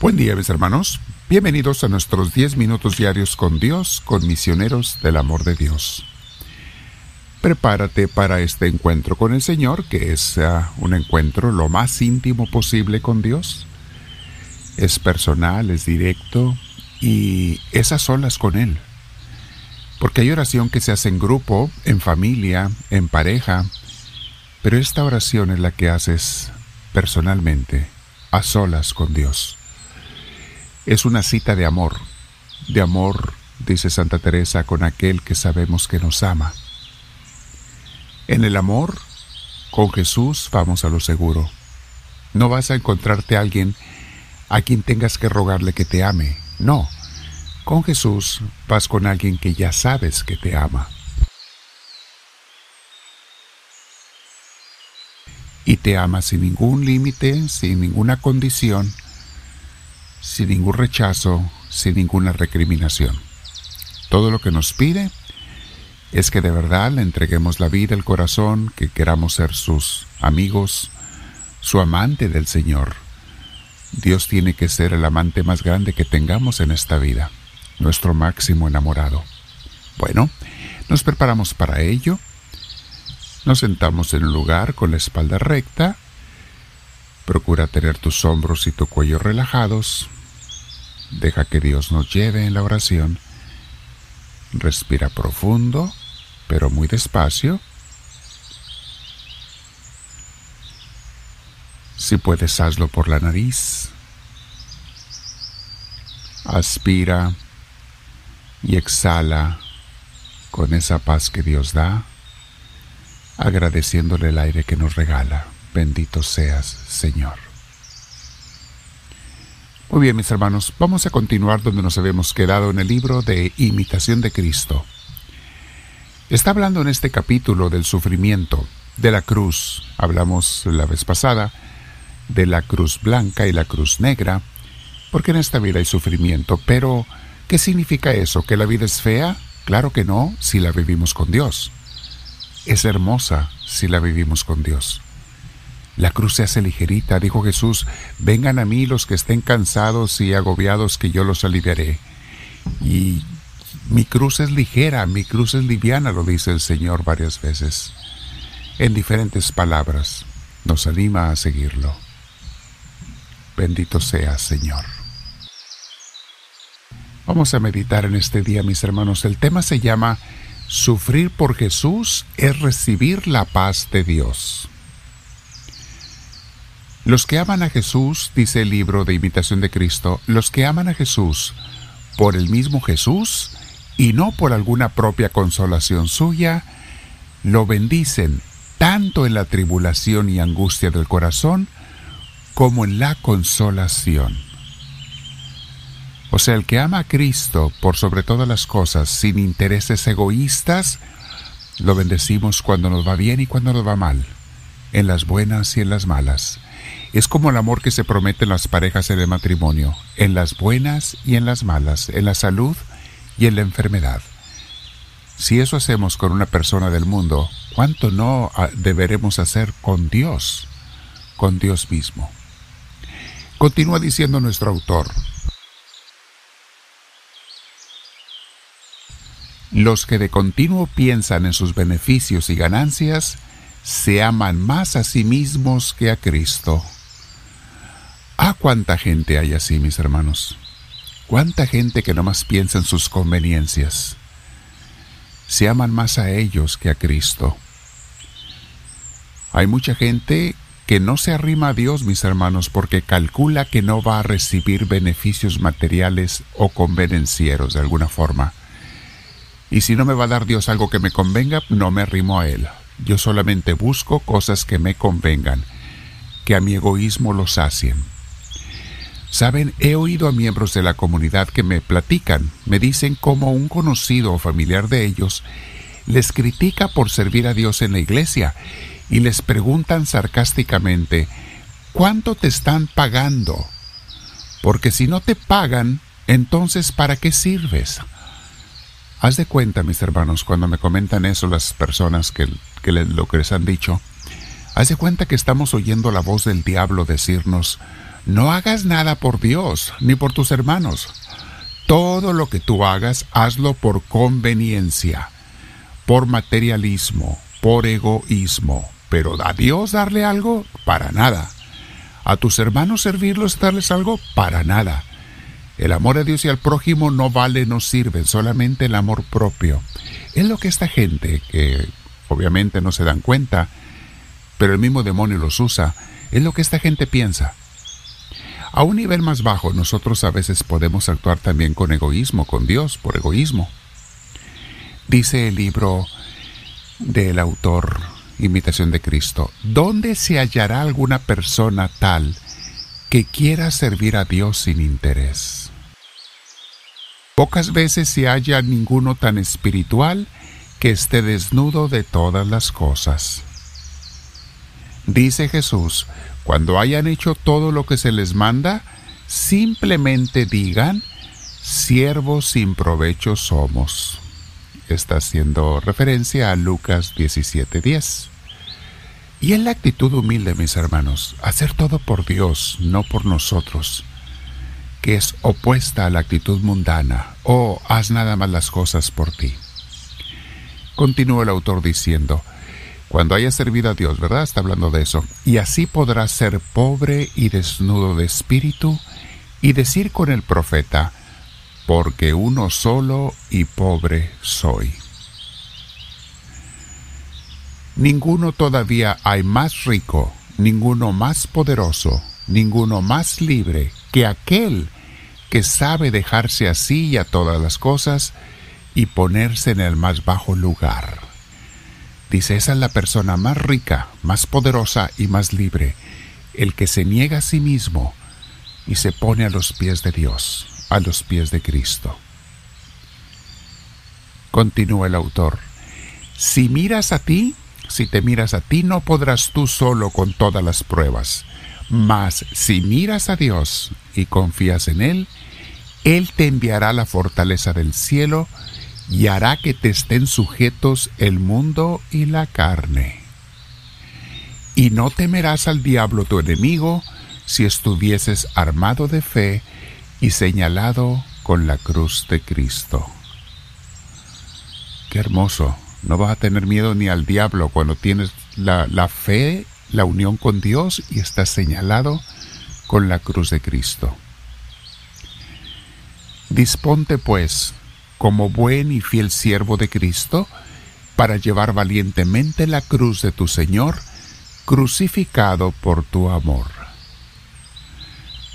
Buen día mis hermanos, bienvenidos a nuestros 10 minutos diarios con Dios, con misioneros del amor de Dios. Prepárate para este encuentro con el Señor, que es ah, un encuentro lo más íntimo posible con Dios. Es personal, es directo y es a solas con Él. Porque hay oración que se hace en grupo, en familia, en pareja, pero esta oración es la que haces personalmente, a solas con Dios es una cita de amor, de amor, dice Santa Teresa, con aquel que sabemos que nos ama. En el amor, con Jesús vamos a lo seguro. No vas a encontrarte a alguien a quien tengas que rogarle que te ame. No, con Jesús vas con alguien que ya sabes que te ama. Y te ama sin ningún límite, sin ninguna condición, sin ningún rechazo, sin ninguna recriminación. Todo lo que nos pide es que de verdad le entreguemos la vida, el corazón, que queramos ser sus amigos, su amante del Señor. Dios tiene que ser el amante más grande que tengamos en esta vida, nuestro máximo enamorado. Bueno, nos preparamos para ello. Nos sentamos en un lugar con la espalda recta. Procura tener tus hombros y tu cuello relajados. Deja que Dios nos lleve en la oración. Respira profundo, pero muy despacio. Si puedes, hazlo por la nariz. Aspira y exhala con esa paz que Dios da, agradeciéndole el aire que nos regala. Bendito seas, Señor. Muy bien, mis hermanos, vamos a continuar donde nos habíamos quedado en el libro de Imitación de Cristo. Está hablando en este capítulo del sufrimiento, de la cruz. Hablamos la vez pasada de la cruz blanca y la cruz negra, porque en esta vida hay sufrimiento, pero ¿qué significa eso? ¿Que la vida es fea? Claro que no, si la vivimos con Dios. Es hermosa si la vivimos con Dios. La cruz se hace ligerita, dijo Jesús, vengan a mí los que estén cansados y agobiados, que yo los aliviaré. Y mi cruz es ligera, mi cruz es liviana, lo dice el Señor varias veces. En diferentes palabras, nos anima a seguirlo. Bendito sea, Señor. Vamos a meditar en este día, mis hermanos. El tema se llama Sufrir por Jesús es recibir la paz de Dios. Los que aman a Jesús, dice el libro de Imitación de Cristo, los que aman a Jesús por el mismo Jesús y no por alguna propia consolación suya, lo bendicen tanto en la tribulación y angustia del corazón como en la consolación. O sea, el que ama a Cristo por sobre todas las cosas, sin intereses egoístas, lo bendecimos cuando nos va bien y cuando nos va mal, en las buenas y en las malas es como el amor que se promete en las parejas en el matrimonio, en las buenas y en las malas, en la salud y en la enfermedad. Si eso hacemos con una persona del mundo, ¿cuánto no ah, deberemos hacer con Dios, con Dios mismo? Continúa diciendo nuestro autor. Los que de continuo piensan en sus beneficios y ganancias, se aman más a sí mismos que a Cristo. Ah, cuánta gente hay así, mis hermanos. Cuánta gente que no más piensa en sus conveniencias. Se aman más a ellos que a Cristo. Hay mucha gente que no se arrima a Dios, mis hermanos, porque calcula que no va a recibir beneficios materiales o convenencieros de alguna forma. Y si no me va a dar Dios algo que me convenga, no me arrimo a Él. Yo solamente busco cosas que me convengan, que a mi egoísmo lo sacien. Saben, he oído a miembros de la comunidad que me platican, me dicen cómo un conocido o familiar de ellos les critica por servir a Dios en la iglesia y les preguntan sarcásticamente, ¿cuánto te están pagando? Porque si no te pagan, entonces ¿para qué sirves? Haz de cuenta, mis hermanos, cuando me comentan eso las personas que, que lo que les han dicho, haz de cuenta que estamos oyendo la voz del diablo decirnos, no hagas nada por Dios ni por tus hermanos. Todo lo que tú hagas, hazlo por conveniencia, por materialismo, por egoísmo. Pero a Dios darle algo, para nada. A tus hermanos servirlos, darles algo, para nada. El amor a Dios y al prójimo no vale, no sirve, solamente el amor propio. Es lo que esta gente, que obviamente no se dan cuenta, pero el mismo demonio los usa, es lo que esta gente piensa. A un nivel más bajo, nosotros a veces podemos actuar también con egoísmo, con Dios, por egoísmo. Dice el libro del autor Imitación de Cristo, ¿dónde se hallará alguna persona tal que quiera servir a Dios sin interés? Pocas veces se halla ninguno tan espiritual que esté desnudo de todas las cosas. Dice Jesús, cuando hayan hecho todo lo que se les manda, simplemente digan, siervos sin provecho somos. Está haciendo referencia a Lucas 17:10. Y en la actitud humilde, mis hermanos, hacer todo por Dios, no por nosotros, que es opuesta a la actitud mundana, o haz nada más las cosas por ti. Continúa el autor diciendo, cuando haya servido a Dios, ¿verdad? Está hablando de eso. Y así podrás ser pobre y desnudo de espíritu y decir con el profeta, porque uno solo y pobre soy. Ninguno todavía hay más rico, ninguno más poderoso, ninguno más libre que aquel que sabe dejarse así y a todas las cosas y ponerse en el más bajo lugar. Dice, esa es la persona más rica, más poderosa y más libre, el que se niega a sí mismo y se pone a los pies de Dios, a los pies de Cristo. Continúa el autor, si miras a ti, si te miras a ti, no podrás tú solo con todas las pruebas, mas si miras a Dios y confías en Él, Él te enviará la fortaleza del cielo y hará que te estén sujetos el mundo y la carne. Y no temerás al diablo tu enemigo si estuvieses armado de fe y señalado con la cruz de Cristo. Qué hermoso. No vas a tener miedo ni al diablo cuando tienes la, la fe, la unión con Dios y estás señalado con la cruz de Cristo. Disponte pues como buen y fiel siervo de Cristo, para llevar valientemente la cruz de tu Señor, crucificado por tu amor.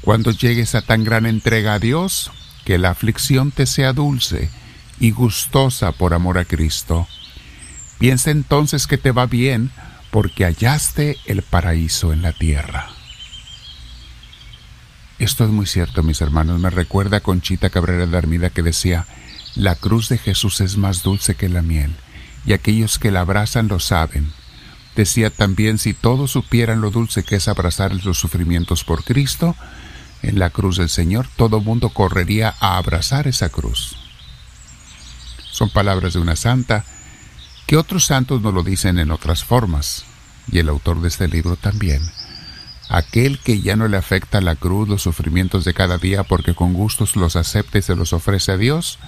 Cuando llegues a tan gran entrega a Dios, que la aflicción te sea dulce y gustosa por amor a Cristo, piensa entonces que te va bien porque hallaste el paraíso en la tierra. Esto es muy cierto, mis hermanos. Me recuerda a Conchita Cabrera de Armida que decía, la cruz de Jesús es más dulce que la miel, y aquellos que la abrazan lo saben. Decía también, si todos supieran lo dulce que es abrazar los sufrimientos por Cristo, en la cruz del Señor todo mundo correría a abrazar esa cruz. Son palabras de una santa que otros santos no lo dicen en otras formas, y el autor de este libro también. Aquel que ya no le afecta la cruz, los sufrimientos de cada día, porque con gustos los acepta y se los ofrece a Dios,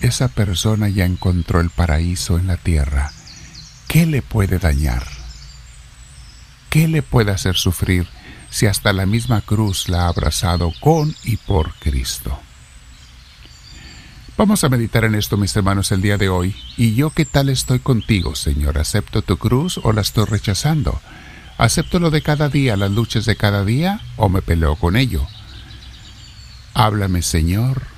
esa persona ya encontró el paraíso en la tierra. ¿Qué le puede dañar? ¿Qué le puede hacer sufrir si hasta la misma cruz la ha abrazado con y por Cristo? Vamos a meditar en esto, mis hermanos, el día de hoy. ¿Y yo qué tal estoy contigo, Señor? ¿Acepto tu cruz o la estoy rechazando? ¿Acepto lo de cada día, las luchas de cada día, o me peleo con ello? Háblame, Señor